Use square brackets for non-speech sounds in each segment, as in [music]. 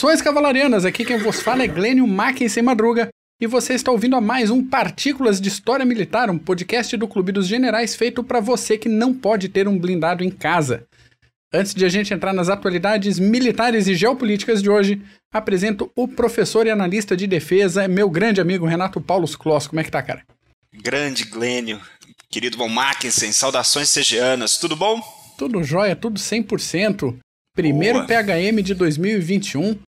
Saudações cavalarianas, aqui quem vos fala é Glênio Mackensen Madruga e você está ouvindo a mais um Partículas de História Militar, um podcast do Clube dos Generais feito para você que não pode ter um blindado em casa. Antes de a gente entrar nas atualidades militares e geopolíticas de hoje, apresento o professor e analista de defesa, meu grande amigo Renato Paulo Kloss. Como é que tá, cara? Grande Glênio, querido Von Mackensen, saudações segianas, tudo bom? Tudo jóia, tudo 100%. Primeiro Boa. PHM de 2021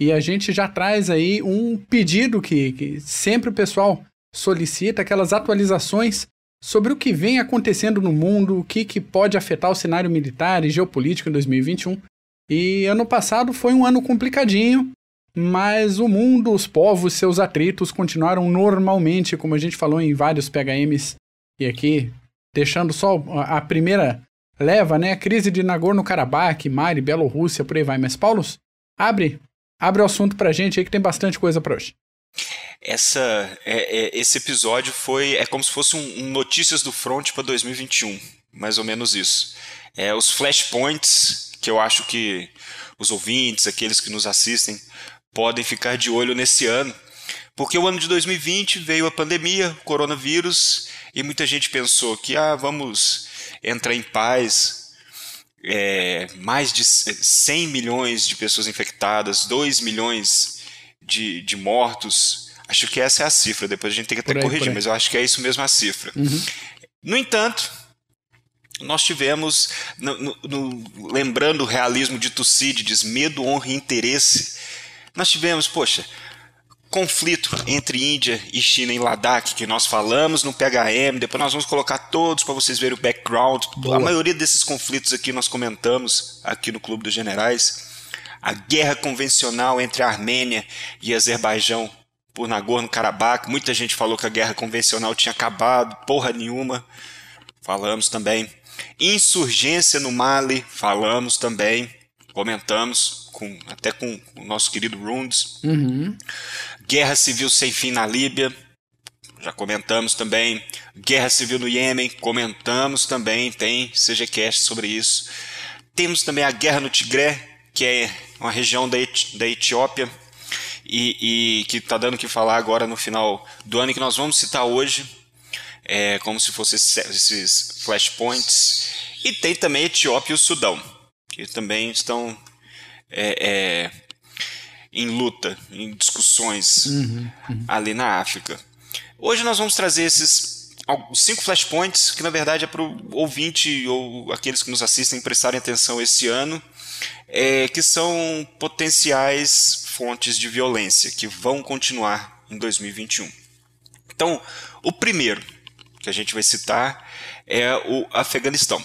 e a gente já traz aí um pedido que, que sempre o pessoal solicita, aquelas atualizações sobre o que vem acontecendo no mundo, o que, que pode afetar o cenário militar e geopolítico em 2021. E ano passado foi um ano complicadinho, mas o mundo, os povos, seus atritos continuaram normalmente, como a gente falou em vários PHMs. E aqui, deixando só a primeira leva, né? A crise de Nagorno-Karabakh, Mali, Bielorrússia, por aí vai. Mas, Paulo, abre, abre o assunto pra gente aí que tem bastante coisa pra hoje. Essa, é, é, esse episódio foi é como se fosse um, um notícias do front para 2021, mais ou menos isso. É, os flashpoints que eu acho que os ouvintes, aqueles que nos assistem, podem ficar de olho nesse ano, porque o ano de 2020 veio a pandemia, o coronavírus, e muita gente pensou que ah, vamos entrar em paz, é, mais de 100 milhões de pessoas infectadas, 2 milhões de, de mortos. Acho que essa é a cifra, depois a gente tem que até aí, corrigir, mas eu acho que é isso mesmo a cifra. Uhum. No entanto, nós tivemos, no, no, no, lembrando o realismo de Tucídides, medo, honra e interesse, nós tivemos, poxa, conflito entre Índia e China em Ladakh, que nós falamos no PHM, depois nós vamos colocar todos para vocês verem o background. Boa. A maioria desses conflitos aqui nós comentamos aqui no Clube dos Generais. A guerra convencional entre a Armênia e Azerbaijão por Nagorno-Karabakh. Muita gente falou que a guerra convencional tinha acabado, porra nenhuma. Falamos também. Insurgência no Mali, falamos também, comentamos com, até com o nosso querido Rundes. Uhum. Guerra civil sem fim na Líbia, já comentamos também. Guerra civil no Iêmen, comentamos também, tem CGCast sobre isso. Temos também a guerra no Tigré, que é uma região da, Eti da Etiópia e, e que está dando o que falar agora no final do ano, e que nós vamos citar hoje, é, como se fossem esses flashpoints. E tem também a Etiópia e o Sudão, que também estão é, é, em luta, em discussões uhum, uhum. ali na África. Hoje nós vamos trazer esses cinco flashpoints que na verdade é para o ouvinte ou aqueles que nos assistem prestarem atenção esse ano, é, que são potenciais fontes de violência que vão continuar em 2021. Então, o primeiro que a gente vai citar é o Afeganistão.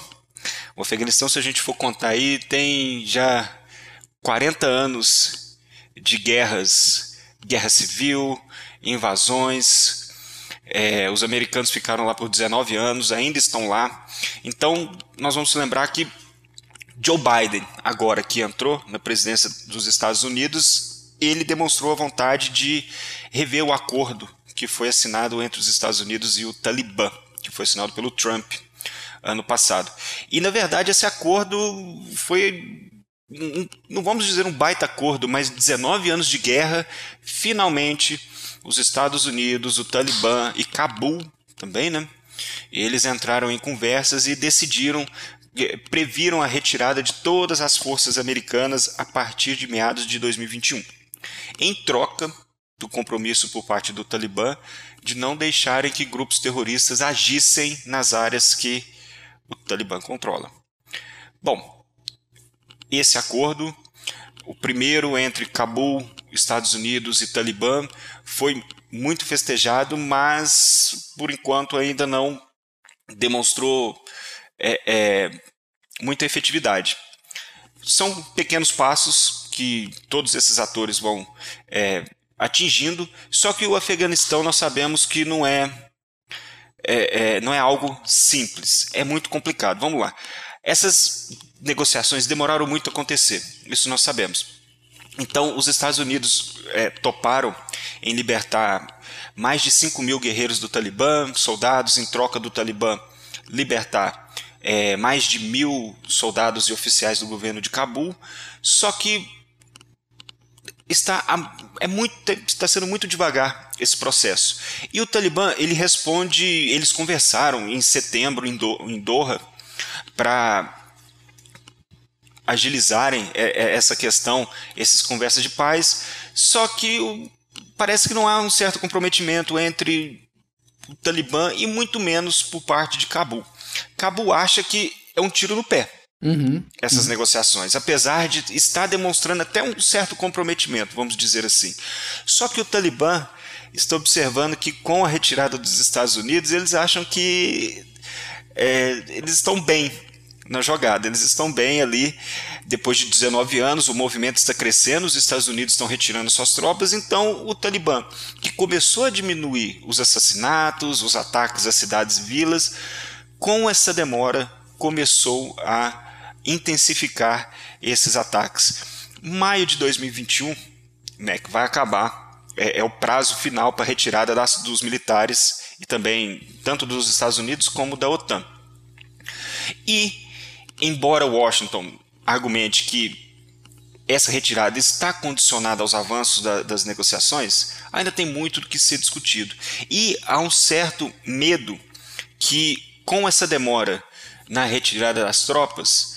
O Afeganistão, se a gente for contar aí, tem já 40 anos de guerras, guerra civil, invasões. É, os americanos ficaram lá por 19 anos, ainda estão lá. Então, nós vamos lembrar que Joe Biden, agora que entrou na presidência dos Estados Unidos, ele demonstrou a vontade de rever o acordo que foi assinado entre os Estados Unidos e o Talibã, que foi assinado pelo Trump ano passado. E na verdade esse acordo foi não vamos dizer um baita acordo, mas 19 anos de guerra, finalmente os Estados Unidos, o Talibã e Cabul também, né? Eles entraram em conversas e decidiram, eh, previram a retirada de todas as forças americanas a partir de meados de 2021. Em troca do compromisso por parte do Talibã de não deixarem que grupos terroristas agissem nas áreas que o Talibã controla. Bom, esse acordo, o primeiro entre Cabul, Estados Unidos e Talibã, foi muito festejado, mas por enquanto ainda não demonstrou é, é, muita efetividade. São pequenos passos que todos esses atores vão é, atingindo, só que o Afeganistão nós sabemos que não é, é, é, não é algo simples, é muito complicado. Vamos lá. Essas negociações demoraram muito a acontecer, isso nós sabemos. Então, os Estados Unidos é, toparam em libertar mais de 5 mil guerreiros do Talibã, soldados, em troca do Talibã libertar é, mais de mil soldados e oficiais do governo de Cabul. Só que está, é muito, está sendo muito devagar esse processo. E o Talibã, ele responde, eles conversaram em setembro em, Do, em Doha para agilizarem é, é, essa questão, essas conversas de paz, só que parece que não há um certo comprometimento entre o Talibã e muito menos por parte de Cabul. Cabul acha que é um tiro no pé. Uhum, essas uhum. negociações, apesar de estar demonstrando até um certo comprometimento, vamos dizer assim. Só que o Talibã está observando que com a retirada dos Estados Unidos, eles acham que é, eles estão bem na jogada, eles estão bem ali. Depois de 19 anos, o movimento está crescendo, os Estados Unidos estão retirando suas tropas, então o Talibã, que começou a diminuir os assassinatos, os ataques às cidades e vilas, com essa demora começou a intensificar esses ataques. Maio de 2021, né, que vai acabar, é, é o prazo final para a retirada das, dos militares e também tanto dos Estados Unidos como da OTAN. E, embora Washington argumente que essa retirada está condicionada aos avanços da, das negociações, ainda tem muito que ser discutido. E há um certo medo que, com essa demora na retirada das tropas,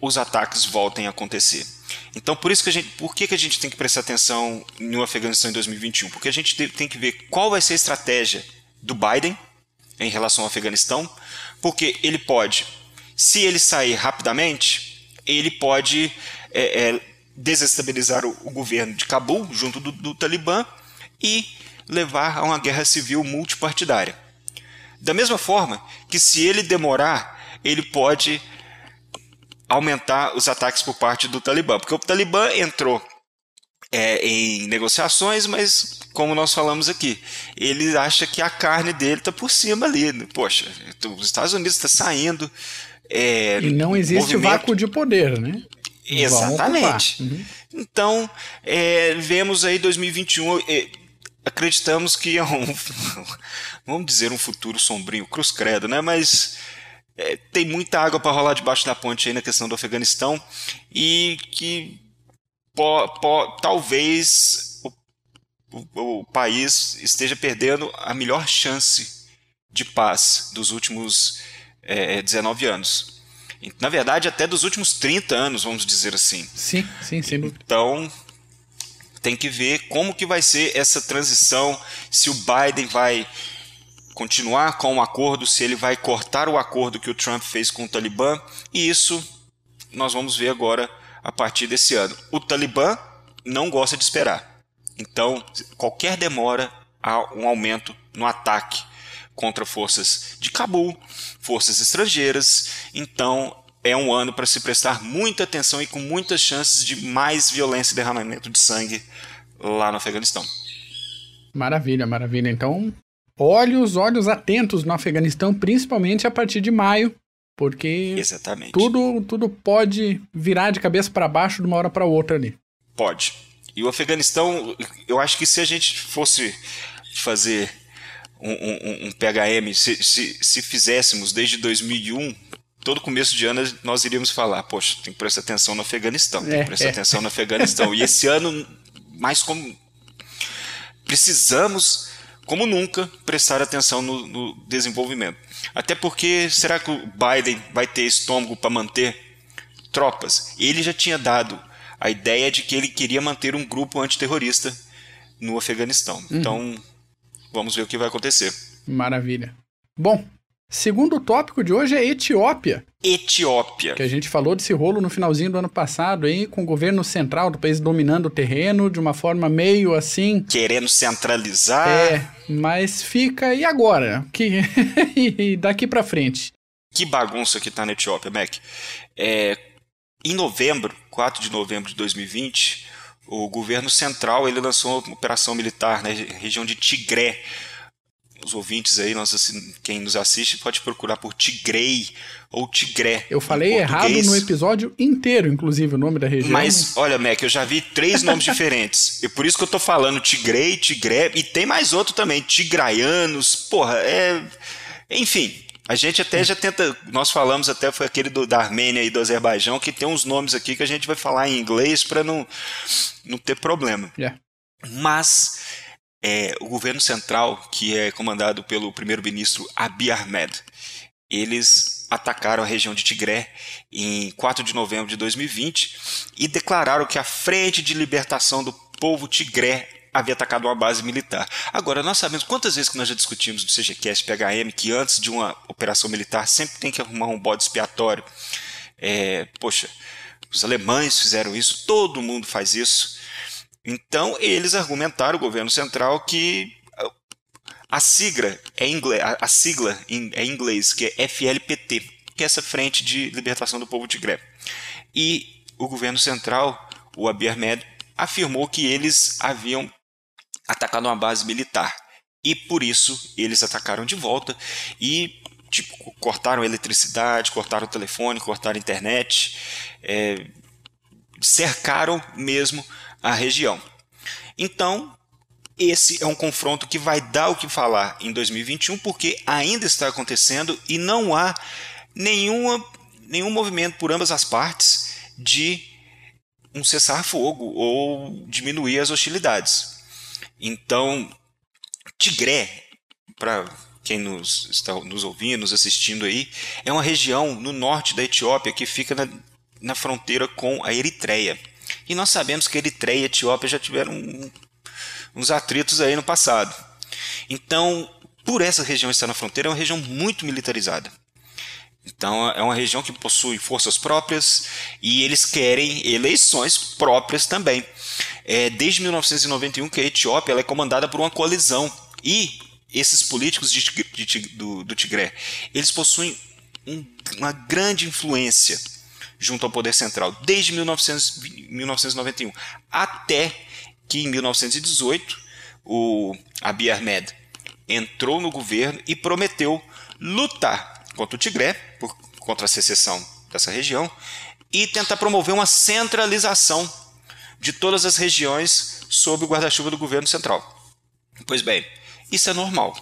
os ataques voltem a acontecer. Então, por isso que a gente, por que, que a gente tem que prestar atenção no Afeganistão em 2021? Porque a gente tem que ver qual vai ser a estratégia do Biden em relação ao Afeganistão, porque ele pode, se ele sair rapidamente, ele pode é, é, desestabilizar o, o, governo de Cabul junto do, do Talibã e levar a uma guerra civil multipartidária. Da mesma forma que se ele demorar, ele pode aumentar os ataques por parte do Talibã, porque o Talibã entrou é, em negociações, mas como nós falamos aqui, ele acha que a carne dele está por cima ali. Poxa, os Estados Unidos está saindo. É, e não existe movimento... vácuo de poder, né? Exatamente. Uhum. Então, é, vemos aí 2021, é, acreditamos que é um, [laughs] vamos dizer, um futuro sombrio, cruz credo, né? Mas é, tem muita água para rolar debaixo da ponte aí na questão do Afeganistão e que po, po, talvez o, o, o, país esteja perdendo a melhor chance de paz dos últimos é, 19 anos. Na verdade, até dos últimos 30 anos, vamos dizer assim. Sim, sim, sim. Então, tem que ver como que vai ser essa transição, se o Biden vai continuar com o acordo, se ele vai cortar o acordo que o Trump fez com o Talibã, e isso nós vamos ver agora a partir desse ano. O Talibã não gosta de esperar. Então, qualquer demora há um aumento no ataque contra forças de Cabul, forças estrangeiras. Então, é um ano para se prestar muita atenção e com muitas chances de mais violência e derramamento de sangue lá no Afeganistão. Maravilha, maravilha. Então, olhos, olhos atentos no Afeganistão, principalmente a partir de maio, porque Exatamente. tudo tudo pode virar de cabeça para baixo de uma hora para outra ali. Pode. E o Afeganistão, eu acho que se a gente fosse fazer um, um, um PHM, se, se, se fizéssemos desde 2001, todo começo de ano nós iríamos falar, poxa, tem que prestar atenção no Afeganistão, tem que é, prestar é. atenção no Afeganistão. E esse ano, mais como precisamos como nunca, prestar atenção no, no desenvolvimento. Até porque, será que o Biden vai ter estômago para manter tropas? Ele já tinha dado a ideia de que ele queria manter um grupo antiterrorista no Afeganistão. Uhum. Então, vamos ver o que vai acontecer. Maravilha. Bom, Segundo tópico de hoje é Etiópia. Etiópia. Que a gente falou desse rolo no finalzinho do ano passado aí, com o governo central do país dominando o terreno de uma forma meio assim. Querendo centralizar. É, mas fica. E agora? Que... [laughs] e daqui para frente? Que bagunça que tá na Etiópia, Mac. É, em novembro, 4 de novembro de 2020, o governo central ele lançou uma operação militar na região de Tigré os ouvintes aí, nós, assim, quem nos assiste, pode procurar por Tigrei ou Tigré. Eu falei errado no episódio inteiro, inclusive, o nome da região. Mas, mas... olha, Mac, eu já vi três nomes [laughs] diferentes. E por isso que eu tô falando Tigrei, Tigré, e tem mais outro também, Tigraianos, porra, é. Enfim, A gente até já tenta, nós falamos até foi aquele do, da Armênia e do Azerbaijão, que tem uns nomes aqui que a gente vai falar em inglês para não, não ter problema. Yeah. Mas é, o governo central, que é comandado pelo primeiro-ministro Abiy Ahmed, eles atacaram a região de Tigré em 4 de novembro de 2020 e declararam que a Frente de Libertação do Povo Tigré havia atacado uma base militar. Agora, nós sabemos quantas vezes que nós já discutimos no CGCast PHM que antes de uma operação militar sempre tem que arrumar um bode expiatório. É, poxa, os alemães fizeram isso, todo mundo faz isso. Então, eles argumentaram, o governo central, que a sigla é inglês, a sigla é em inglês, que é FLPT, que é essa Frente de Libertação do Povo Tigré. E o governo central, o Abiy Ahmed, afirmou que eles haviam atacado uma base militar. E por isso eles atacaram de volta e tipo, cortaram eletricidade, cortaram o telefone, cortaram a internet, é, cercaram mesmo a região. Então, esse é um confronto que vai dar o que falar em 2021, porque ainda está acontecendo e não há nenhuma, nenhum movimento por ambas as partes de um cessar-fogo ou diminuir as hostilidades. Então, Tigré, para quem nos está nos ouvindo, nos assistindo aí, é uma região no norte da Etiópia que fica na, na fronteira com a Eritreia. E nós sabemos que Eritreia e Etiópia já tiveram uns atritos aí no passado. Então, por essa região estar na fronteira, é uma região muito militarizada. Então, é uma região que possui forças próprias e eles querem eleições próprias também é, desde 1991 que a Etiópia é comandada por uma coalizão e esses políticos de, de, do, do Tigré eles possuem um, uma grande influência junto ao poder central desde 1900, 1991 até que em 1918 o Abiy Ahmed entrou no governo e prometeu lutar contra o Tigré, por, contra a secessão dessa região, e tentar promover uma centralização de todas as regiões sob o guarda-chuva do governo central. Pois bem, isso é normal.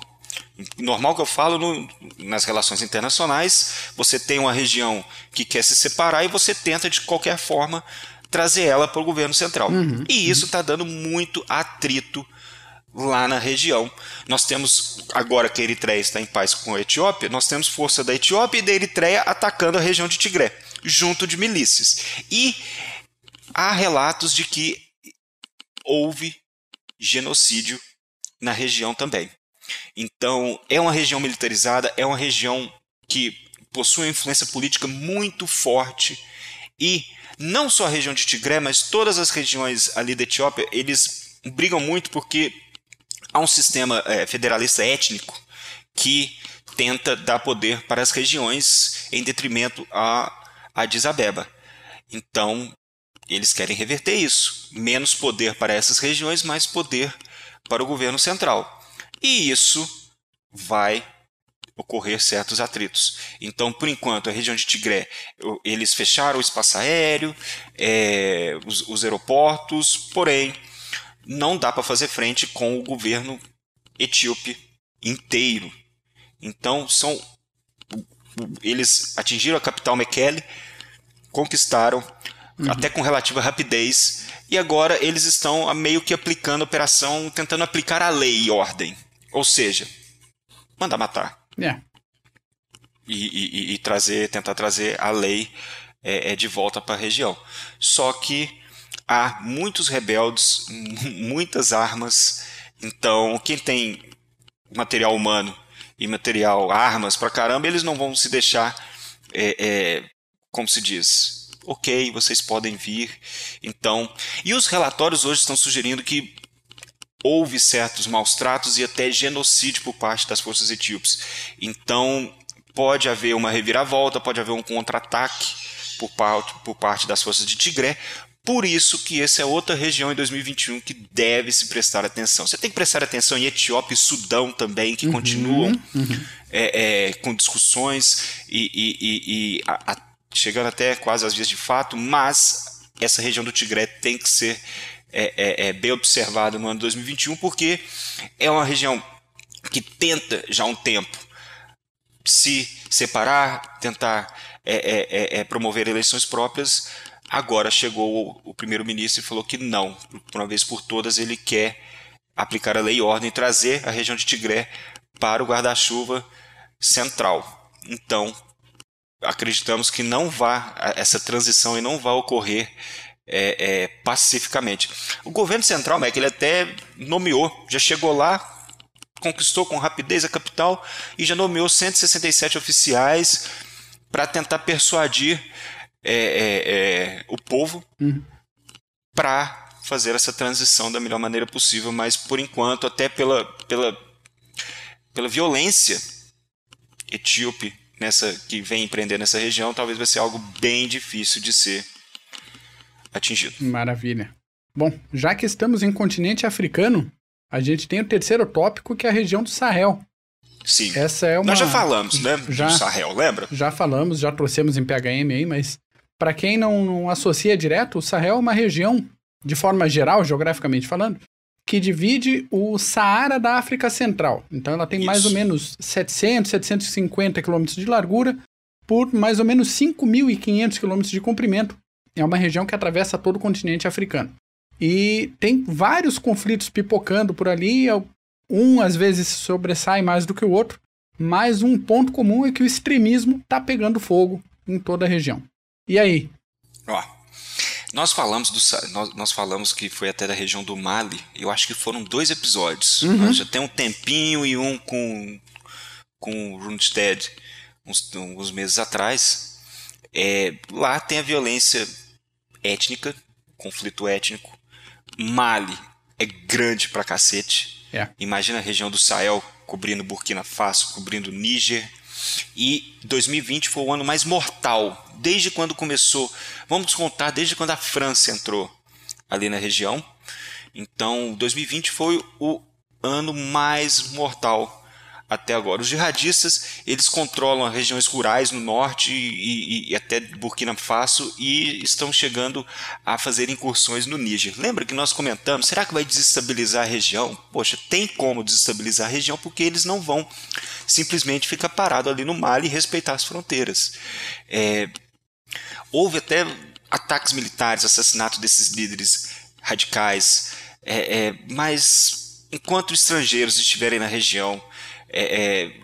Normal que eu falo no, nas relações internacionais, você tem uma região que quer se separar e você tenta de qualquer forma trazer ela para o governo central. Uhum, e isso está dando muito atrito lá na região. Nós temos, agora que a Eritreia está em paz com a Etiópia, nós temos força da Etiópia e da Eritreia atacando a região de Tigré, junto de milícias. E há relatos de que houve genocídio na região também. Então, é uma região militarizada, é uma região que possui uma influência política muito forte e não só a região de Tigré, mas todas as regiões ali da Etiópia, eles brigam muito porque há um sistema é, federalista étnico que tenta dar poder para as regiões em detrimento a Addis Abeba. Então, eles querem reverter isso. Menos poder para essas regiões, mais poder para o governo central. E isso vai ocorrer certos atritos. Então, por enquanto, a região de Tigré, eles fecharam o espaço aéreo, é, os, os aeroportos, porém, não dá para fazer frente com o governo etíope inteiro. Então, são eles atingiram a capital Mekele, conquistaram uhum. até com relativa rapidez, e agora eles estão meio que aplicando a operação, tentando aplicar a lei e ordem. Ou seja, mandar matar. É. E, e, e, trazer, tentar trazer a lei é, é de volta para a região. Só que há muitos rebeldes, [laughs] muitas armas. Então, quem tem material humano e material, armas para caramba, eles não vão se deixar, é, é, como se diz, ok, vocês podem vir. Então, e os relatórios hoje estão sugerindo que houve certos maus tratos e até genocídio por parte das forças etíopes. Então, pode haver uma reviravolta, pode haver um contra-ataque por parte, por parte das forças de Tigré. Por isso que essa é outra região em 2021 que deve se prestar atenção. Você tem que prestar atenção em Etiópia e Sudão também, que uhum, continuam uhum. É, é, com discussões e, e, e, e a, a chegando até quase às vias de fato, mas essa região do Tigré tem que ser é, é, é bem observada no ano 2021, porque é uma região que tenta já há um tempo se separar, tentar é, é, promover eleições próprias. Agora chegou o, o primeiro-ministro e falou que não, por uma vez por todas ele quer aplicar a lei e ordem e trazer a região de Tigré para o guarda-chuva central. Então, acreditamos que não vá essa transição e não vai ocorrer é, é, pacificamente. O governo central, Mac, ele até nomeou, já chegou lá, conquistou com rapidez a capital e já nomeou 167 oficiais para tentar persuadir é, é, é, o povo uhum. para fazer essa transição da melhor maneira possível, mas por enquanto, até pela, pela, pela violência etíope nessa que vem empreender nessa região, talvez vai ser algo bem difícil de ser atingido. Maravilha. Bom, já que estamos em continente africano, a gente tem o terceiro tópico, que é a região do Sahel. Sim. Essa é uma... Nós já falamos, né? Já, do Sahel, lembra? Já falamos, já trouxemos em PHM aí, mas para quem não, não associa direto, o Sahel é uma região, de forma geral, geograficamente falando, que divide o Saara da África Central. Então ela tem Isso. mais ou menos 700, 750 quilômetros de largura por mais ou menos 5.500 quilômetros de comprimento. É uma região que atravessa todo o continente africano. E tem vários conflitos pipocando por ali, um às vezes sobressai mais do que o outro, mas um ponto comum é que o extremismo está pegando fogo em toda a região. E aí? Ó, nós falamos do nós, nós, falamos que foi até da região do Mali. Eu acho que foram dois episódios. Uhum. Já tem um tempinho e um com com Rundstedt uns, uns meses atrás. É, lá tem a violência étnica, conflito étnico. Mali é grande pra cacete. É. Imagina a região do Sahel cobrindo Burkina Faso, cobrindo Níger. E 2020 foi o ano mais mortal, desde quando começou. Vamos contar desde quando a França entrou ali na região. Então, 2020 foi o ano mais mortal até agora. Os jihadistas eles controlam as regiões rurais no norte e, e, e, até Burkina Faso e estão chegando a fazer incursões no Níger. Lembra que nós comentamos? Será que vai desestabilizar a região? Poxa, tem como desestabilizar a região porque eles não vão simplesmente ficar parado ali no Mali e respeitar as fronteiras. É, houve até ataques militares, assassinato desses líderes radicais, é, é, mas enquanto estrangeiros estiverem na região é, é,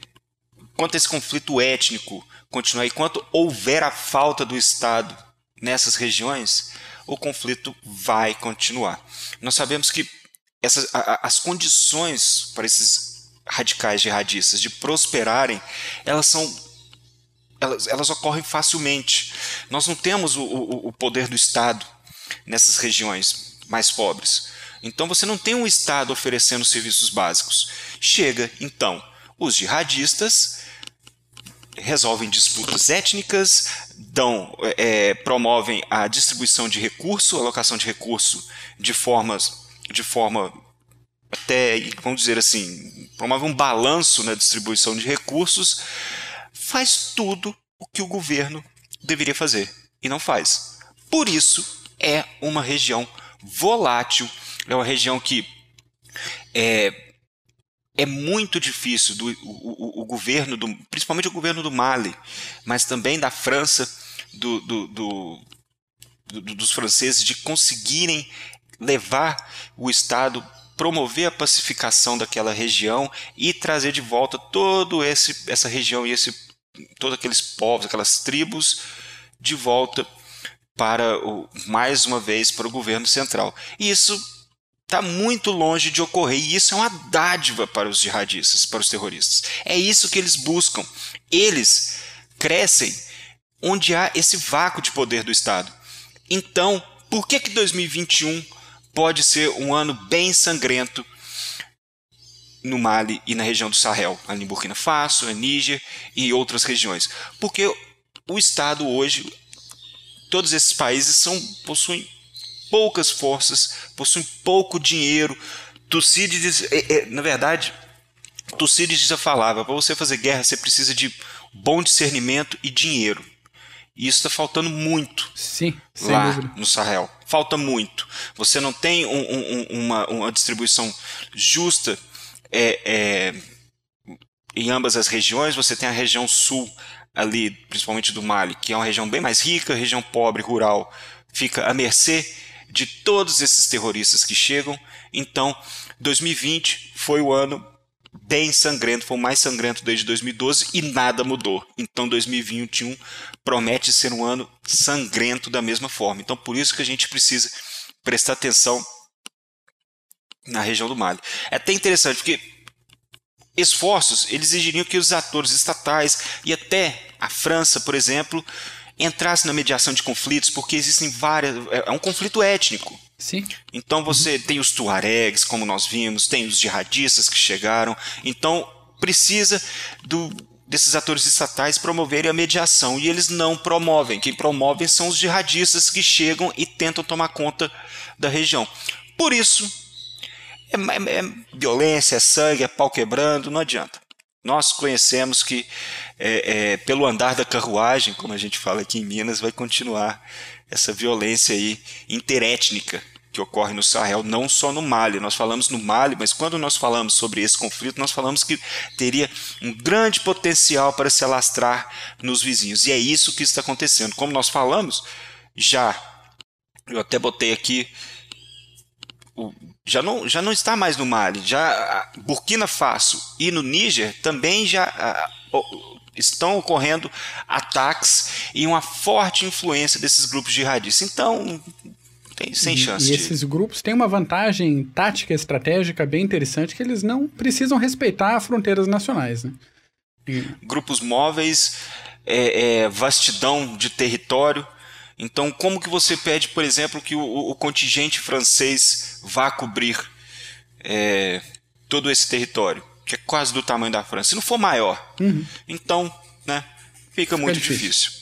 quanto esse conflito étnico continuar, e quanto houver a falta do Estado nessas regiões, o conflito vai continuar. Nós sabemos que essas, a, as condições para esses radicais jihadistas de prosperarem, elas são elas, elas ocorrem facilmente. Nós não temos o, o, o poder do Estado nessas regiões mais pobres. Então você não tem um Estado oferecendo serviços básicos. Chega, então, os jihadistas resolvem disputas étnicas, dão, é, promovem a distribuição de recurso, alocação de recurso de formas, de forma até, vamos dizer assim, promove um balanço na distribuição de recursos, faz tudo o que o governo deveria fazer e não faz. Por isso é uma região volátil, é uma região que é, é muito difícil do, o, o, o, governo, do, principalmente o governo do Mali, mas também da França, do, do, do, dos franceses, de conseguirem levar o Estado, promover a pacificação daquela região e trazer de volta todo esse essa região e esse todos aqueles povos, aquelas tribos de volta para o, mais uma vez para o governo central. E isso está muito longe de ocorrer. E isso é uma dádiva para os jihadistas, para os terroristas. É isso que eles buscam. Eles crescem onde há esse vácuo de poder do Estado. Então, por que, que 2021 pode ser um ano bem sangrento no Mali e na região do Sahel, ali em Burkina Faso, em Níger e outras regiões? Porque o Estado hoje, todos esses países são, possuem poucas forças, possuem pouco dinheiro. Tucídides, é, é, na verdade, Tucídides já falava: para você fazer guerra você precisa de bom discernimento e dinheiro. E isso está faltando muito Sim, lá no Sahel. Falta muito. Você não tem um, um, uma, uma distribuição justa é, é, em ambas as regiões, você tem a região sul ali, principalmente do Mali, que é uma região bem mais rica, região pobre, rural, fica à mercê de todos esses terroristas que chegam. Então, 2020 foi o ano bem sangrento, foi o mais sangrento desde 2012 e nada mudou. Então 2021 promete ser um ano sangrento da mesma forma. Então por isso que a gente precisa prestar atenção na região do Mali. É até interessante porque esforços eles exigiriam que os atores estatais e até a França, por exemplo, entrassem na mediação de conflitos, porque existem várias. É, é um conflito étnico. Sim. Então você uhum. tem os tuaregs, como nós vimos, tem os jihadistas que chegaram. Então precisa do, desses atores estatais promoverem a mediação e eles não promovem. Quem promove são os jihadistas que chegam e tentam tomar conta da região. Por isso, é, é, é violência, é sangue, é pau quebrando, não adianta. Nós conhecemos que, é, é, pelo andar da carruagem, como a gente fala aqui em Minas, vai continuar essa violência aí interétnica que ocorre no Sahel, não só no Mali. Nós falamos no Mali, mas quando nós falamos sobre esse conflito, nós falamos que teria um grande potencial para se alastrar nos vizinhos. E é isso que está acontecendo. Como nós falamos, já eu até botei aqui já não, já não está mais no Mali, já Burkina Faso e no Níger também já estão ocorrendo ataques e uma forte influência desses grupos jihadistas. Então, tem, sem chance. E, e esses grupos têm uma vantagem tática estratégica bem interessante que eles não precisam respeitar fronteiras nacionais. Né? Grupos móveis, é, é, vastidão de território. Então, como que você pede, por exemplo, que o, o contingente francês vá cobrir é, todo esse território, que é quase do tamanho da França, se não for maior? Uhum. Então, né, fica, fica muito difícil. difícil.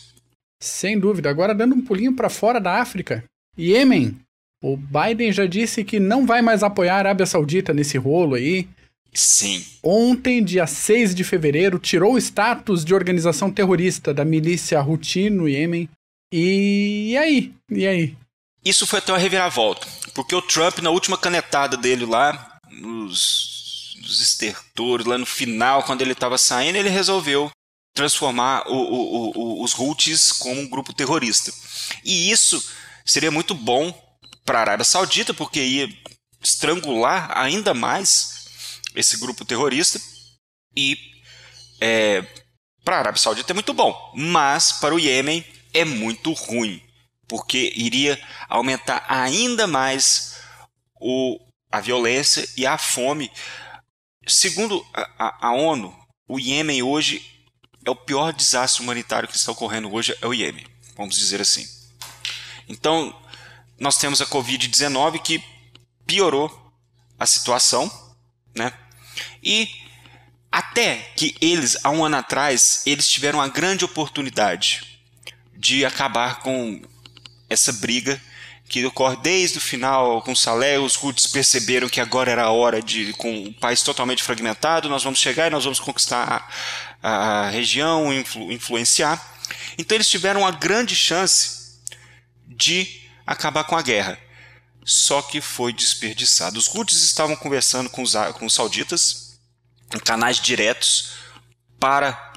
Sem dúvida. Agora, dando um pulinho para fora da África, Iêmen. O Biden já disse que não vai mais apoiar a Arábia Saudita nesse rolo aí. Sim. Ontem, dia 6 de fevereiro, tirou o status de organização terrorista da milícia Houthi no Iêmen. E... aí? E aí? Isso foi até uma reviravolta, porque o Trump, na última canetada dele lá, nos, nos estertores, lá no final, quando ele estava saindo, ele resolveu transformar o, o, o, os Houthis como um grupo terrorista. E isso seria muito bom para a Arábia Saudita, porque ia estrangular ainda mais esse grupo terrorista. E é, para a Arábia Saudita é muito bom, mas para o Iêmen é muito ruim, porque iria aumentar ainda mais o, a violência e a fome. Segundo a, a, a ONU, o Iêmen hoje é o pior desastre humanitário que está ocorrendo hoje é o Iêmen, vamos dizer assim. Então, nós temos a Covid-19 que piorou a situação, né? E até que eles, há um ano atrás, eles tiveram a grande oportunidade de acabar com essa briga que ocorre desde o final com Salé, os Houthis perceberam que agora era a hora de, com o país totalmente fragmentado, nós vamos chegar e nós vamos conquistar a, a região, influ, influenciar. Então eles tiveram uma grande chance de acabar com a guerra. Só que foi desperdiçado. Os Houthis estavam conversando com os, com os sauditas em canais diretos para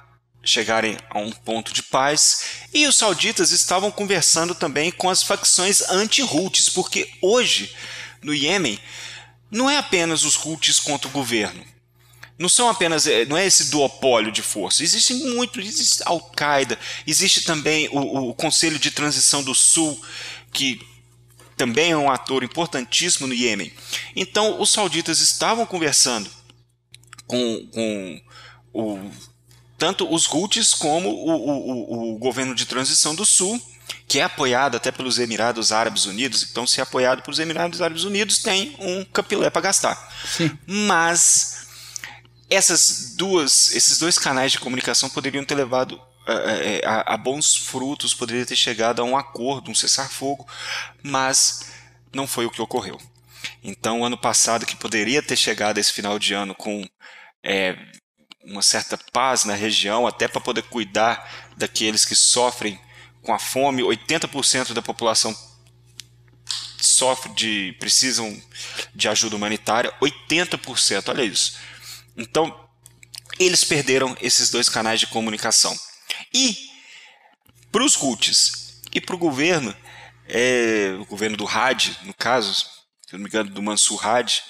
chegarem a um ponto de paz. E os sauditas estavam conversando também com as facções anti-Houthis, porque hoje, no Iêmen, não é apenas os Houthis contra o governo. Não são apenas eh, não é esse duopólio de força existe muito existe Al-Qaeda existe também o, o, Conselho de Transição do Sul que também é um ator importantíssimo no Iêmen. Então os sauditas estavam conversando com, com o, tanto os Houthis como o, o, o governo de transição do Sul que é apoiado até pelos Emirados Árabes Unidos, então se é apoiado pelos Emirados Árabes Unidos tem um capilé para gastar. Sim. Mas essas duas, esses dois canais de comunicação poderiam ter levado a, eh, eh, a, a, bons frutos, poderia ter chegado a um acordo, um cessar-fogo, mas não foi o que ocorreu. Então, ano passado, que poderia ter chegado esse final de ano com é, uma certa paz na região, até para poder cuidar daqueles que sofrem com a fome, 80% da população sofre de precisam de ajuda humanitária, 80%, olha isso. Então, eles perderam esses dois canais de comunicação. E para os Houthis e para o governo, é, o governo do Hadi, no caso, se não me engano, do Mansur Hadi,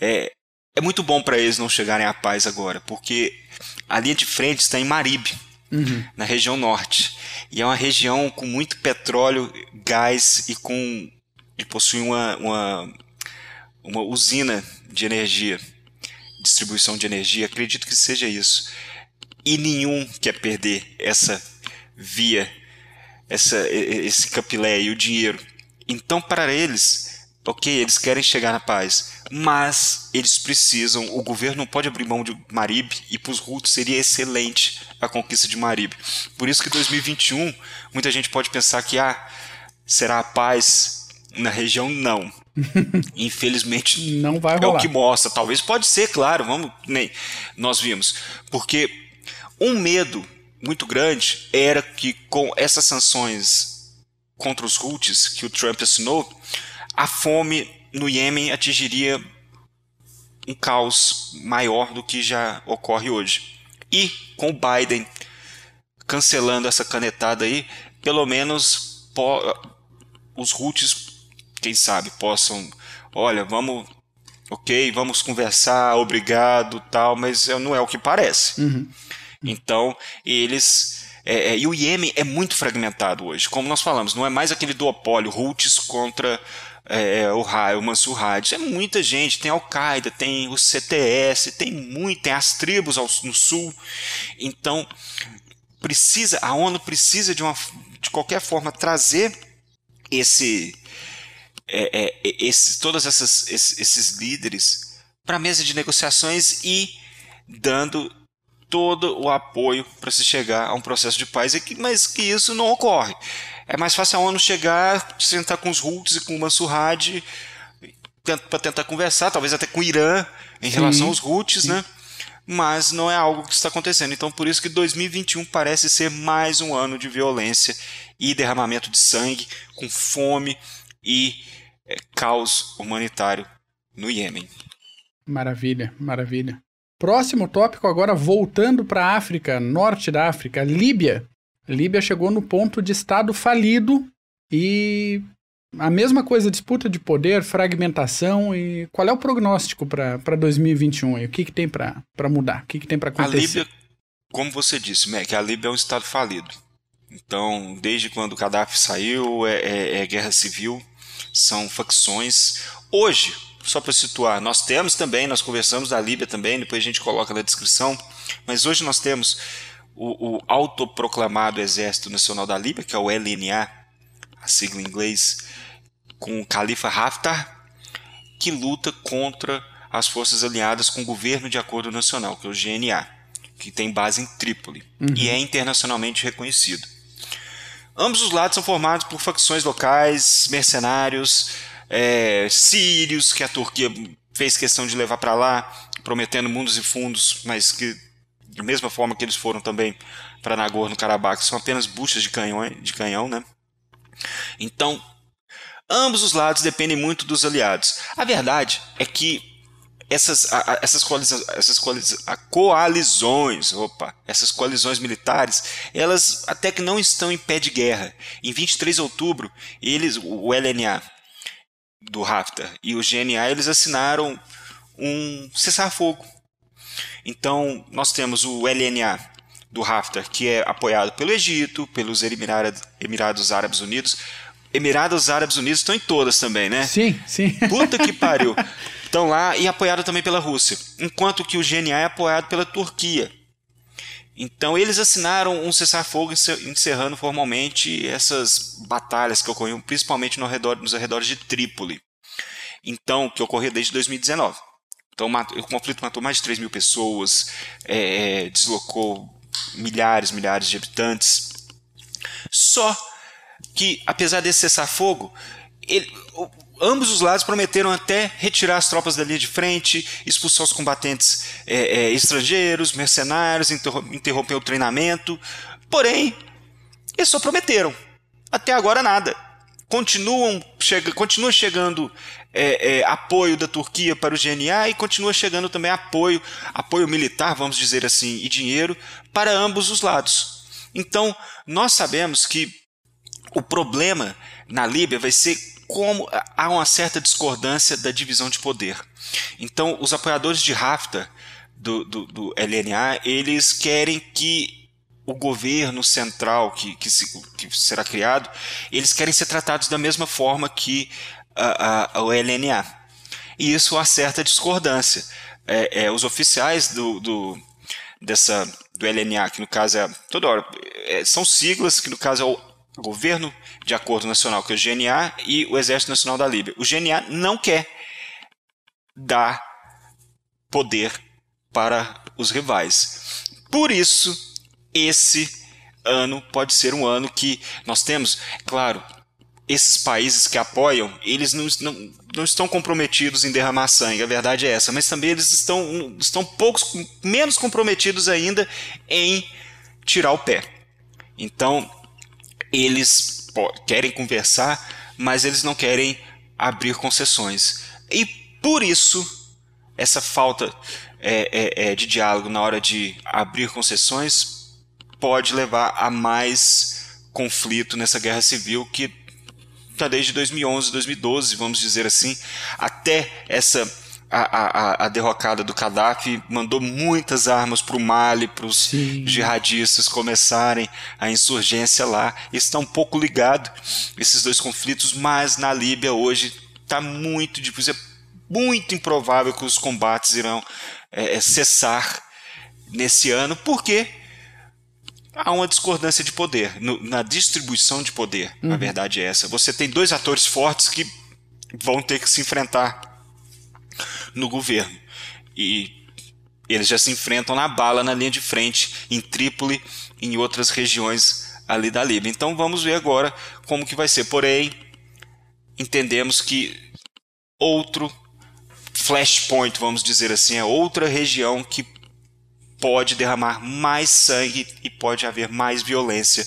é, é muito bom para eles não chegarem à paz agora, porque a linha de frente está em Marib, uhum. na região norte. E é uma região com muito petróleo, gás e com e possui uma, uma, uma usina de energia, distribuição de energia. Acredito que seja isso. E nenhum quer perder essa via, essa, esse capilé e o dinheiro. Então, para eles, ok, eles querem chegar na paz, mas eles precisam, o governo não pode abrir mão de Marib e para os Hutus seria excelente a conquista de Marib. Por isso que 2021, muita gente pode pensar que ah, será a paz na região não. [laughs] Infelizmente não vai rolar. É o que mostra, talvez pode ser, claro, vamos, nem nós vimos, porque um medo muito grande era que com essas sanções contra os Houthis que o Trump assinou, a fome no Iêmen atingiria um caos maior do que já ocorre hoje. E com o Biden cancelando essa canetada aí, pelo menos os Houthis, quem sabe, possam, olha, vamos, ok, vamos conversar, obrigado, tal, mas não é o que parece. Uhum. Então, eles é, é, e o Iêmen é muito fragmentado hoje. Como nós falamos, não é mais aquele duopólio Houthis contra é, é, o, o Mansur Hadi. É muita gente, tem Al-Qaeda, tem o CTS, tem muito, tem as tribos ao, no sul. Então, precisa, a ONU precisa de, uma, de qualquer forma trazer esse, é, é, esse todos essas, esses, esses líderes para a mesa de negociações e dando todo o apoio para se chegar a um processo de paz, mas que isso não ocorre. É mais fácil a ONU chegar, sentar com os Houthis e com o Mansur Hadi para tentar conversar, talvez até com o Irã em Sim. relação aos Houthis, né? Mas não é algo que está acontecendo. Então, por isso que 2021 parece ser mais um ano de violência e derramamento de sangue, com fome e é, caos humanitário no Iêmen. Maravilha, maravilha. Próximo tópico agora voltando para a África, norte da África, Líbia. Líbia chegou no ponto de estado falido e a mesma coisa, disputa de poder, fragmentação e qual é o prognóstico para 2021 aí? O que, que tem para mudar? O que, que tem para acontecer? A Líbia, como você disse, Mac, a Líbia é um estado falido. Então, desde quando o Gaddafi saiu, é, é, é guerra civil, são facções. Hoje, só para situar, nós temos também, nós conversamos da Líbia também, depois a gente coloca na descrição, mas hoje nós temos o, o autoproclamado Exército Nacional da Líbia, que é o LNA, a sigla em inglês, com o Califa Haftar, que luta contra as forças aliadas com o Governo de Acordo Nacional, que é o GNA, que tem base em Trípoli uhum. e é internacionalmente reconhecido. Ambos os lados são formados por facções locais, mercenários, é, sírios, que a Turquia fez questão de levar para lá, prometendo mundos e fundos, mas que da mesma forma que eles foram também para Nagorno-Karabakh, são apenas buchas de canhão, de canhão, né? Então, ambos os lados dependem muito dos aliados. A verdade é que essas, essas, coalizões, essas coalizões, opa, essas coalizões militares, elas até que não estão em pé de guerra. Em 23 de outubro, eles, o LNA do Haftar e o GNA, eles assinaram um cessar-fogo então, nós temos o LNA do Haftar, que é apoiado pelo Egito, pelos Emirados Árabes Unidos. Emirados Árabes Unidos estão em todas também, né? Sim, sim. [laughs] Puta que pariu. [laughs] Estão lá e apoiado também pela Rússia. Enquanto que o GNA é apoiado pela Turquia. Então eles assinaram um cessar-fogo encerrando formalmente essas batalhas que ocorriam principalmente no redor, nos arredores de Trípoli. Então, que ocorreu desde 2019. Então o conflito matou mais de 3 mil pessoas, é, é, deslocou milhares, milhares de habitantes. Só que, apesar desse cessar-fogo, ambos os lados prometeram até retirar as tropas da linha de frente, expulsar os combatentes é, é, estrangeiros, mercenários, interromper o treinamento. Porém, eles só prometeram. Até agora nada. continuam chega, continua chegando é, é, apoio da Turquia para o GNA e continua chegando também apoio, apoio militar, vamos dizer assim, e dinheiro para ambos os lados. Então, nós sabemos que o problema na Líbia vai ser como há uma certa discordância da divisão de poder. Então, os apoiadores de Haftar do, do, do LNA, eles querem que o governo central que, que, se, que, será criado, eles querem ser tratados da mesma forma que a, a, o LNA. E isso há certa discordância. É, é, os oficiais do, do, dessa, do LNA, que no caso é toda hora, é, são siglas, que no caso é o Governo de Acordo Nacional, que é o GNA, e o Exército Nacional da Líbia. O GNA não quer dar poder para os rivais. Por isso, esse ano pode ser um ano que nós temos, claro, esses países que apoiam, eles não, não, não estão comprometidos em derramar sangue, a verdade é essa, mas também eles estão, estão poucos, menos comprometidos ainda em tirar o pé. Então, eles querem conversar, mas eles não querem abrir concessões. E por isso, essa falta é, é, é de diálogo na hora de abrir concessões pode levar a mais conflito nessa guerra civil que está desde 2011, 2012, vamos dizer assim, até essa a, a, a derrocada do Gaddafi mandou muitas armas para o Mali, para os jihadistas começarem a insurgência lá. Está um pouco ligado esses dois conflitos, mas na Líbia hoje está muito difícil, é muito improvável que os combates irão é, cessar nesse ano, porque há uma discordância de poder, no, na distribuição de poder. Uhum. A verdade é essa. Você tem dois atores fortes que vão ter que se enfrentar no governo. E eles já se enfrentam na bala, na linha de frente, em Trípoli em outras regiões ali da Líbia. Então vamos ver agora como que vai ser. Porém, entendemos que outro flashpoint, vamos dizer assim, é outra região que pode derramar mais sangue e pode haver mais violência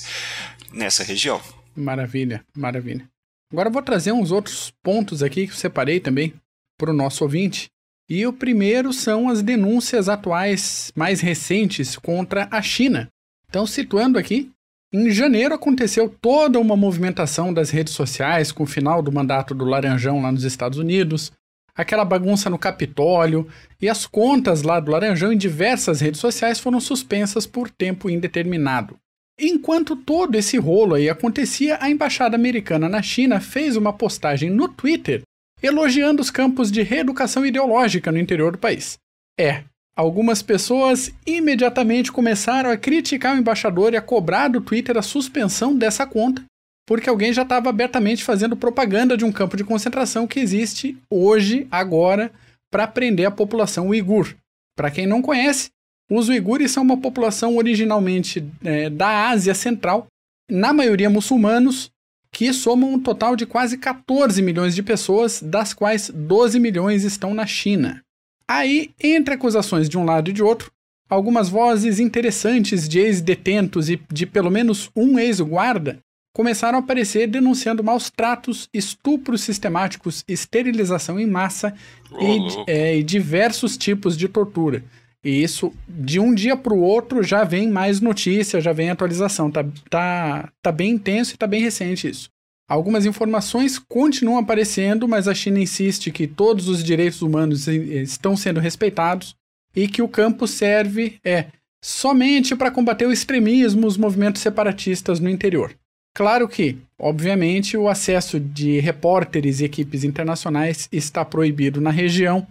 nessa região. Maravilha, maravilha. Agora eu vou trazer uns outros pontos aqui que eu separei também para o nosso ouvinte. E o primeiro são as denúncias atuais mais recentes contra a China. Então, situando aqui, em janeiro aconteceu toda uma movimentação das redes sociais com o final do mandato do Laranjão lá nos Estados Unidos, aquela bagunça no Capitólio, e as contas lá do Laranjão em diversas redes sociais foram suspensas por tempo indeterminado. Enquanto todo esse rolo aí acontecia, a embaixada americana na China fez uma postagem no Twitter elogiando os campos de reeducação ideológica no interior do país. É, algumas pessoas imediatamente começaram a criticar o embaixador e a cobrar do Twitter a suspensão dessa conta, porque alguém já estava abertamente fazendo propaganda de um campo de concentração que existe hoje, agora, para prender a população uigur. Para quem não conhece, os uigures são uma população originalmente é, da Ásia Central, na maioria muçulmanos, que somam um total de quase 14 milhões de pessoas, das quais 12 milhões estão na China. Aí, entre acusações de um lado e de outro, algumas vozes interessantes de ex-detentos e de pelo menos um ex-guarda começaram a aparecer denunciando maus tratos, estupros sistemáticos, esterilização em massa oh, e, é, e, diversos tipos de tortura. E isso, de um dia para o outro, já vem mais notícia, já vem atualização. Tá, tá, tá bem intenso e tá bem recente isso. Algumas informações continuam aparecendo, mas a China insiste que todos os direitos humanos estão sendo respeitados e que o campo serve é somente para combater o extremismo, os movimentos separatistas no interior. Claro que, obviamente, o acesso de repórteres e equipes internacionais está proibido na região.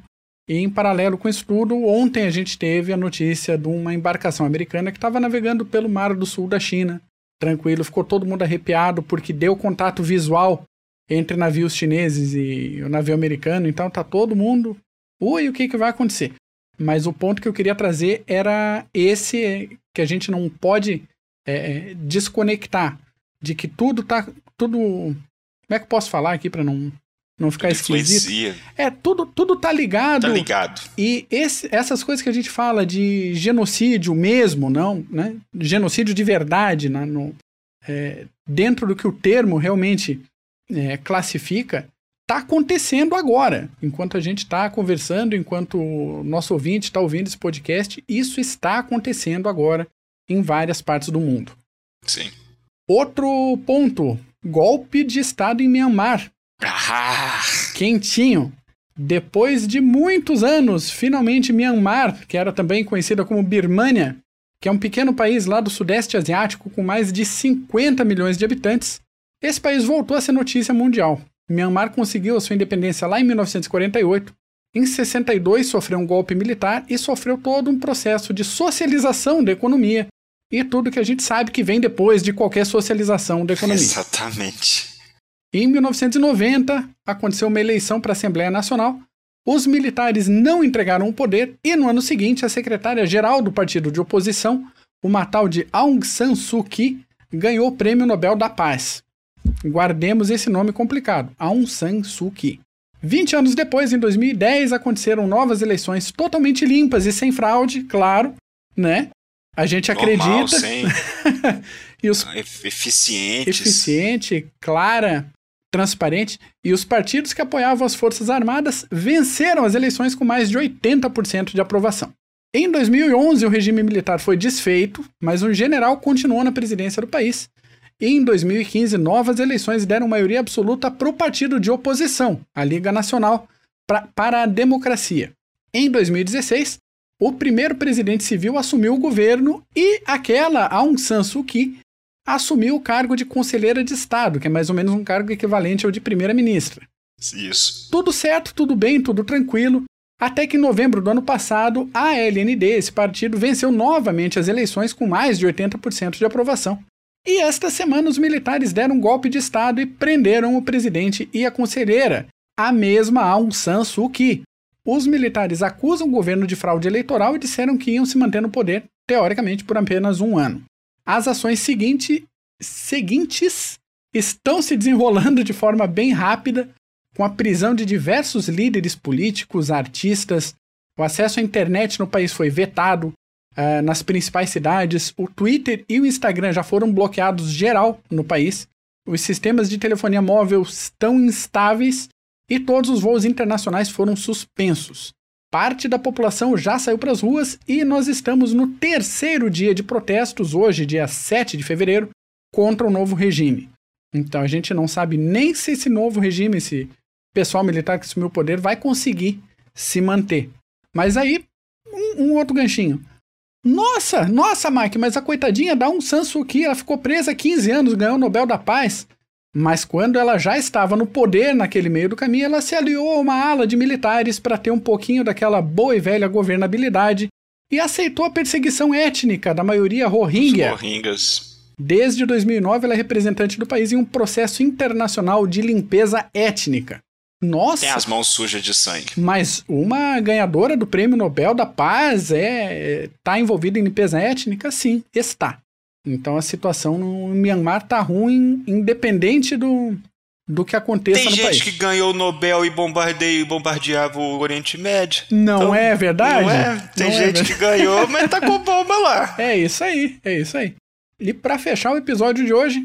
E, em paralelo com isso tudo, ontem a gente teve a notícia de uma embarcação americana que estava navegando pelo Mar do Sul da China. Tranquilo, ficou todo mundo arrepiado porque deu contato visual entre navios chineses e o navio americano. Então tá todo mundo. Ui, o que, que vai acontecer? Mas o ponto que eu queria trazer era esse que a gente não pode é, desconectar de que tudo tá. Tudo. Como é que eu posso falar aqui para não, não ficar tudo esquisito? Influencia. É, tudo, tudo tá ligado. Tá ligado. E esse, essas coisas que a gente fala de genocídio mesmo, não, né? Genocídio de verdade, né? no, é, dentro do que o termo realmente é, classifica está acontecendo agora. Enquanto a gente está conversando, enquanto o nosso ouvinte está ouvindo esse podcast, isso está acontecendo agora em várias partes do mundo. Sim. Outro ponto: golpe de Estado em Myanmar. Ah, Quentinho. Depois de muitos anos, finalmente Myanmar, que era também conhecida como Birmânia, que é um pequeno país lá do Sudeste Asiático com mais de 50 milhões de habitantes, esse país voltou a ser notícia mundial. Myanmar conseguiu a sua independência lá em 1948. Em 62 sofreu um golpe militar e sofreu todo um processo de socialização da economia e tudo que a gente sabe que vem depois de qualquer socialização da economia. exatamente. Em 1990, aconteceu uma eleição para a Assembleia Nacional. Os militares não entregaram o poder e no ano seguinte a secretária-geral do partido de oposição, uma tal de Aung San Suu Kyi, ganhou o Prêmio Nobel da Paz. Guardemos esse nome complicado, Aung San Suu Kyi. 20 anos depois, em 2010, aconteceram novas eleições totalmente limpas e sem fraude, claro, né? A gente Normal, acredita. sem [laughs] e os eficientes. eficiente, clara, transparente, e os partidos que apoiavam as Forças Armadas venceram as eleições com mais de 80% de aprovação. Em 2011, o regime militar foi desfeito, mas um general continuou na presidência do país. E em 2015, novas eleições deram maioria absoluta para o partido de oposição, a Liga Nacional pra- para a Democracia. Em 2016, o primeiro presidente civil assumiu o governo e aquela Aung San Suu Kyi assumiu o cargo de conselheira de Estado, que é mais ou menos um cargo equivalente ao de primeira-ministra. Isso. Tudo certo, tudo bem, tudo tranquilo. Até que em novembro do ano passado, a LND, esse partido, venceu novamente as eleições com mais de 80% de aprovação. E esta semana os militares deram um golpe de Estado e prenderam o presidente e a conselheira, a mesma Aung San Suu Kyi. Os militares acusam o governo de fraude eleitoral e disseram que iam se manter no poder, teoricamente, por apenas um ano. As ações seguinte, seguintes estão se desenrolando de forma bem rápida, com a prisão de diversos líderes políticos, artistas. O acesso à internet no país foi vetado ah, nas principais cidades. O Twitter e o Instagram já foram bloqueados geral no país. Os sistemas de telefonia móvel estão instáveis e todos os voos internacionais foram suspensos. Parte da população já saiu para as ruas e nós estamos no terceiro dia de protestos, hoje, dia 7 de fevereiro, contra o novo regime. Então a gente não sabe nem se esse novo regime, esse pessoal militar que assumiu o poder, vai conseguir se manter. Mas aí, um, um outro ganchinho. Nossa, nossa, Mike, mas a coitadinha da Aung San Suu Kyi, ela ficou presa há 15 anos, ganhou o Nobel da Paz. Mas quando ela já estava no poder naquele meio do caminho, ela se aliou a uma ala de militares para ter um pouquinho daquela boa e velha governabilidade e aceitou a perseguição étnica da maioria Rohingya. Desde 2009, ela é representante do país em um processo internacional de limpeza étnica. Nossa! Tem as mãos sujas de sangue. Mas uma ganhadora do Prêmio Nobel da Paz é tá envolvida em limpeza étnica? Sim, está. Então a situação no Myanmar tá ruim, independente do, do que aconteça Tem no gente país. que ganhou o Nobel e bombardeia, bombardeava o Oriente Médio. Não Então, é verdade? Não é? Tem Não é gente verdade. que ganhou, mas tá com bomba lá. [laughs] É isso aí, é isso aí. E para fechar o episódio de hoje,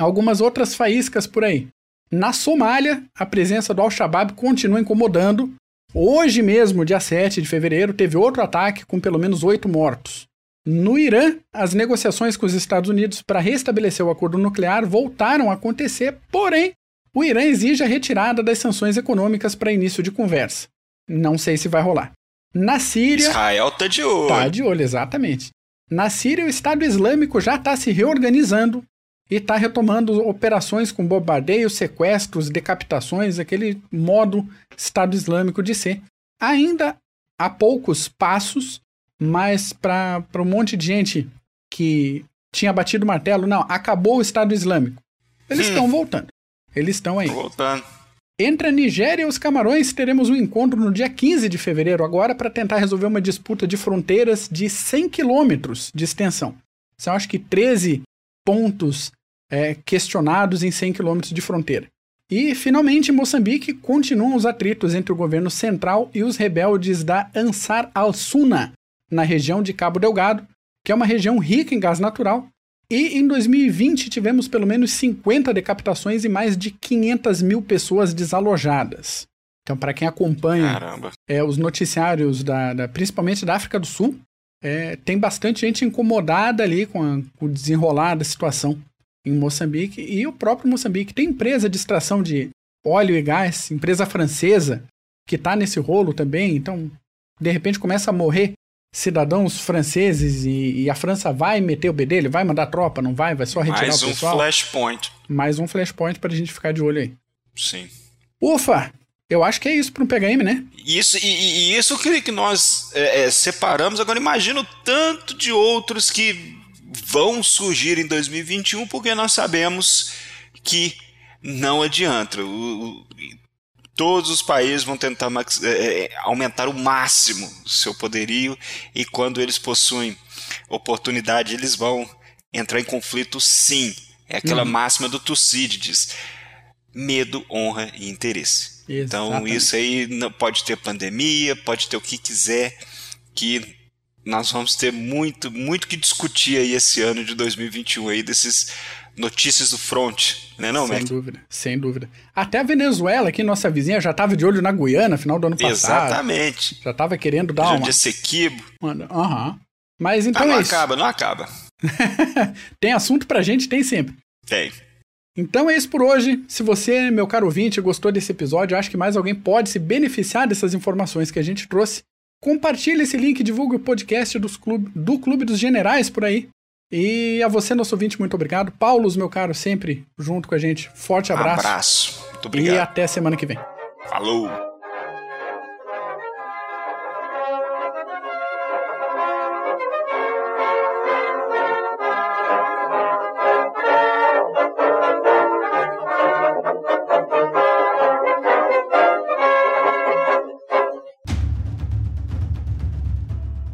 algumas outras faíscas por aí. Na Somália, a presença do Al-Shabaab continua incomodando. Hoje mesmo, dia 7 de fevereiro, teve outro ataque com pelo menos oito mortos. No Irã, as negociações com os Estados Unidos para restabelecer o acordo nuclear voltaram a acontecer, porém, o Irã exige a retirada das sanções econômicas para início de conversa. Não sei se vai rolar. Na Síria. Israel tá de olho. Tá de olho, exatamente. Na Síria, o Estado Islâmico já está se reorganizando e está retomando operações com bombardeios, sequestros, decapitações, aquele modo Estado Islâmico de ser. Ainda há poucos passos, mas para um monte de gente que tinha batido o martelo, não, acabou o Estado Islâmico. Eles Hum. estão voltando. Eles estão aí. Voltando. Entre a Nigéria e os Camarões, teremos um encontro no dia 15 de fevereiro, agora, para tentar resolver uma disputa de fronteiras de 100 quilômetros de extensão. São, acho que, 13 pontos é, questionados em 100 quilômetros de fronteira. E, finalmente, em Moçambique, continuam os atritos entre o governo central e os rebeldes da Ansar al-Sunna, na região de Cabo Delgado, que é uma região rica em gás natural E em 2020 tivemos pelo menos 50 decapitações e mais de 500 mil pessoas desalojadas. Então, para quem acompanha é, os noticiários, da, da, principalmente da África do Sul, é, tem bastante gente incomodada ali com, a, com o desenrolar da situação em Moçambique. E o próprio Moçambique tem empresa de extração de óleo e gás, empresa francesa, que está nesse rolo também. Então, de repente, começa a morrer cidadãos franceses e, e, a França vai meter o bedelho, vai mandar tropa, não vai? Vai só retirar Mais o pessoal? Mais um flashpoint. Mais um flashpoint pra gente ficar de olho aí. Sim. Ufa! Eu acho que é isso para um PHM, né? Isso, e, e isso que, que nós é, é, separamos. Agora imagino tanto de outros que vão surgir em 2021, porque nós sabemos que não adianta. O, o, todos os países vão tentar é, é, aumentar o máximo o seu poderio e quando eles possuem oportunidade, eles vão entrar em conflito sim. É aquela uhum. máxima do Tucídides. Medo, honra e interesse. Então, Exatamente. Então isso aí pode ter pandemia, pode ter o que quiser, que nós vamos ter muito, muito que discutir aí esse ano de 2021 aí desses notícias do front, né não, Sem Mac? dúvida, sem dúvida. Até a Venezuela, aqui nossa vizinha, já estava de olho na Guiana, final do ano passado. Exatamente. Já estava querendo dar já uma... de Sequibo. Aham. Uhum. Mas então ah, não é isso. acaba, não acaba. [laughs] tem assunto pra gente? Tem sempre. Tem. Então é isso por hoje. Se você, meu caro ouvinte, gostou desse episódio, acho que mais alguém pode se beneficiar dessas informações que a gente trouxe, compartilhe esse link, divulgue o podcast dos clube, do Clube dos Generais por aí. E a você, nosso ouvinte, muito obrigado. Paulos, meu caro, sempre junto com a gente. Forte abraço. Um abraço. Muito obrigado. E até semana que vem. Falou.